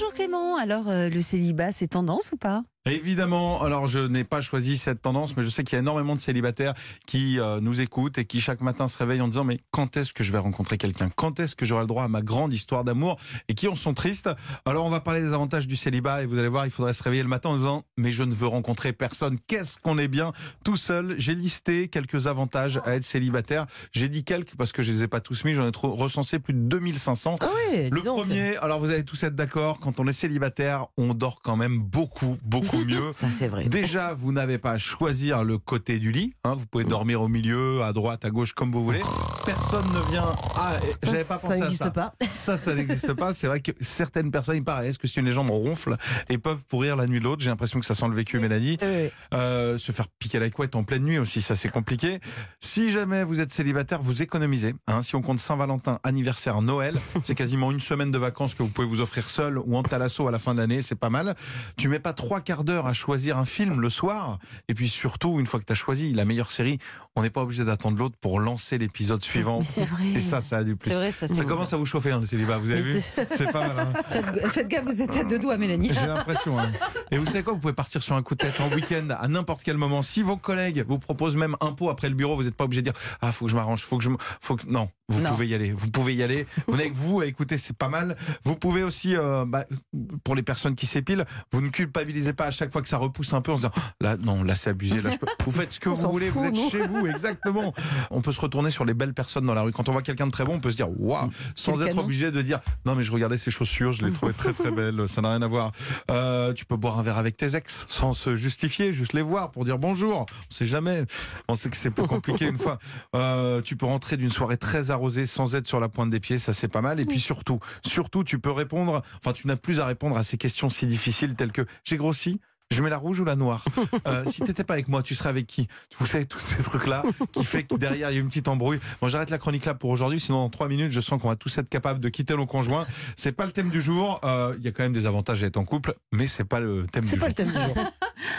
Vamos Clément, alors euh, le célibat c'est tendance ou pas? Évidemment, alors je n'ai pas choisi cette tendance, mais je sais qu'il y a énormément de célibataires qui euh, nous écoutent et qui chaque matin se réveillent en disant mais quand est-ce que je vais rencontrer quelqu'un? Quand est-ce que j'aurai le droit à ma grande histoire d'amour? Et qui en sont tristes? Alors on va parler des avantages du célibat et vous allez voir, il faudrait se réveiller le matin en disant mais je ne veux rencontrer personne. Qu'est-ce qu'on est bien? Tout seul J'ai listé quelques avantages à être célibataire. J'ai dit quelques parce que je les ai pas tous mis, j'en ai trop recensé plus de 2500. Ah Le premier, alors vous allez tous être d'accord, quand on est célibataire, on dort quand même beaucoup, beaucoup mieux. Ça, c'est vrai. Déjà, vous n'avez pas à choisir le côté du lit. hein, vous pouvez dormir au milieu, à droite, à gauche, comme vous voulez. Personne ne vient. Ah, Ça, j'avais pas ça pensé à n'existe ça. pas. Ça, ça n'existe pas. C'est vrai que certaines personnes, il paraît, est-ce que si les jambes ronflent et peuvent pourrir la nuit de l'autre J'ai l'impression que ça sent le vécu, Mélanie. Euh, se faire piquer la couette en pleine nuit aussi, ça c'est compliqué. Si jamais vous êtes célibataire, vous économisez. hein. si on compte Saint-Valentin, anniversaire, Noël, c'est quasiment une semaine de vacances que vous pouvez vous offrir seul ou en talasso à la fin de l'année, c'est pas mal. Tu mets pas trois quarts d'heure à choisir un film le soir. Et puis surtout, une fois que tu as choisi la meilleure série, on n'est pas obligé d'attendre l'autre pour lancer l'épisode suivant. Vrai. Et ça, ça a du plus. Vrai, ça, commence à vous chauffer, hein, le célibat, vous avez vu C'est pas mal. hein. Faites, faites gaffe, vous êtes à deux doigts, Mélanie. J'ai l'impression. hein. Et vous savez quoi Vous pouvez partir sur un coup de tête en week-end à n'importe quel moment. Si vos collègues vous proposent même un pot après le bureau, vous n'êtes pas obligé de dire Ah, faut que je m'arrange, faut que je. me- Faut que... Non, vous Non. pouvez y aller. Vous pouvez y aller. Vous n'avez que vous à écouter, c'est pas mal. Vous pouvez aussi, euh, bah, pour les personnes qui s'épilent, vous ne culpabilisez pas à chaque fois que ça repousse un peu en se disant Là, non, là, c'est abusé. Là, je peux... Vous faites ce que On vous voulez, vous êtes nous. chez vous, exactement. On peut se retourner sur les belles personnes dans la rue. Quand on voit quelqu'un de très bon, on peut se dire Waouh, sans Quel être obligé de dire Non, mais je regardais ses chaussures, je les trouvais très très belles. Ça n'a rien à voir. Euh, tu peux boire un verre avec tes ex sans se justifier, juste les voir pour dire bonjour. On sait jamais. On sait que c'est plus compliqué une fois. Euh, tu peux rentrer d'une soirée très sans être sur la pointe des pieds, ça c'est pas mal. Et puis surtout, surtout, tu peux répondre. Enfin, tu n'as plus à répondre à ces questions si difficiles telles que j'ai grossi. Je mets la rouge ou la noire Euh, Si t'étais pas avec moi, tu serais avec qui? Vous savez tous ces trucs-là qui fait que derrière il y a une petite embrouille. Bon, j'arrête la chronique là pour aujourd'hui, sinon dans trois minutes, je sens qu'on va tous être capables de quitter nos conjoints. C'est pas le thème du jour. Euh, Il y a quand même des avantages à être en couple, mais c'est pas le thème du C'est jour. pas le thème du jour.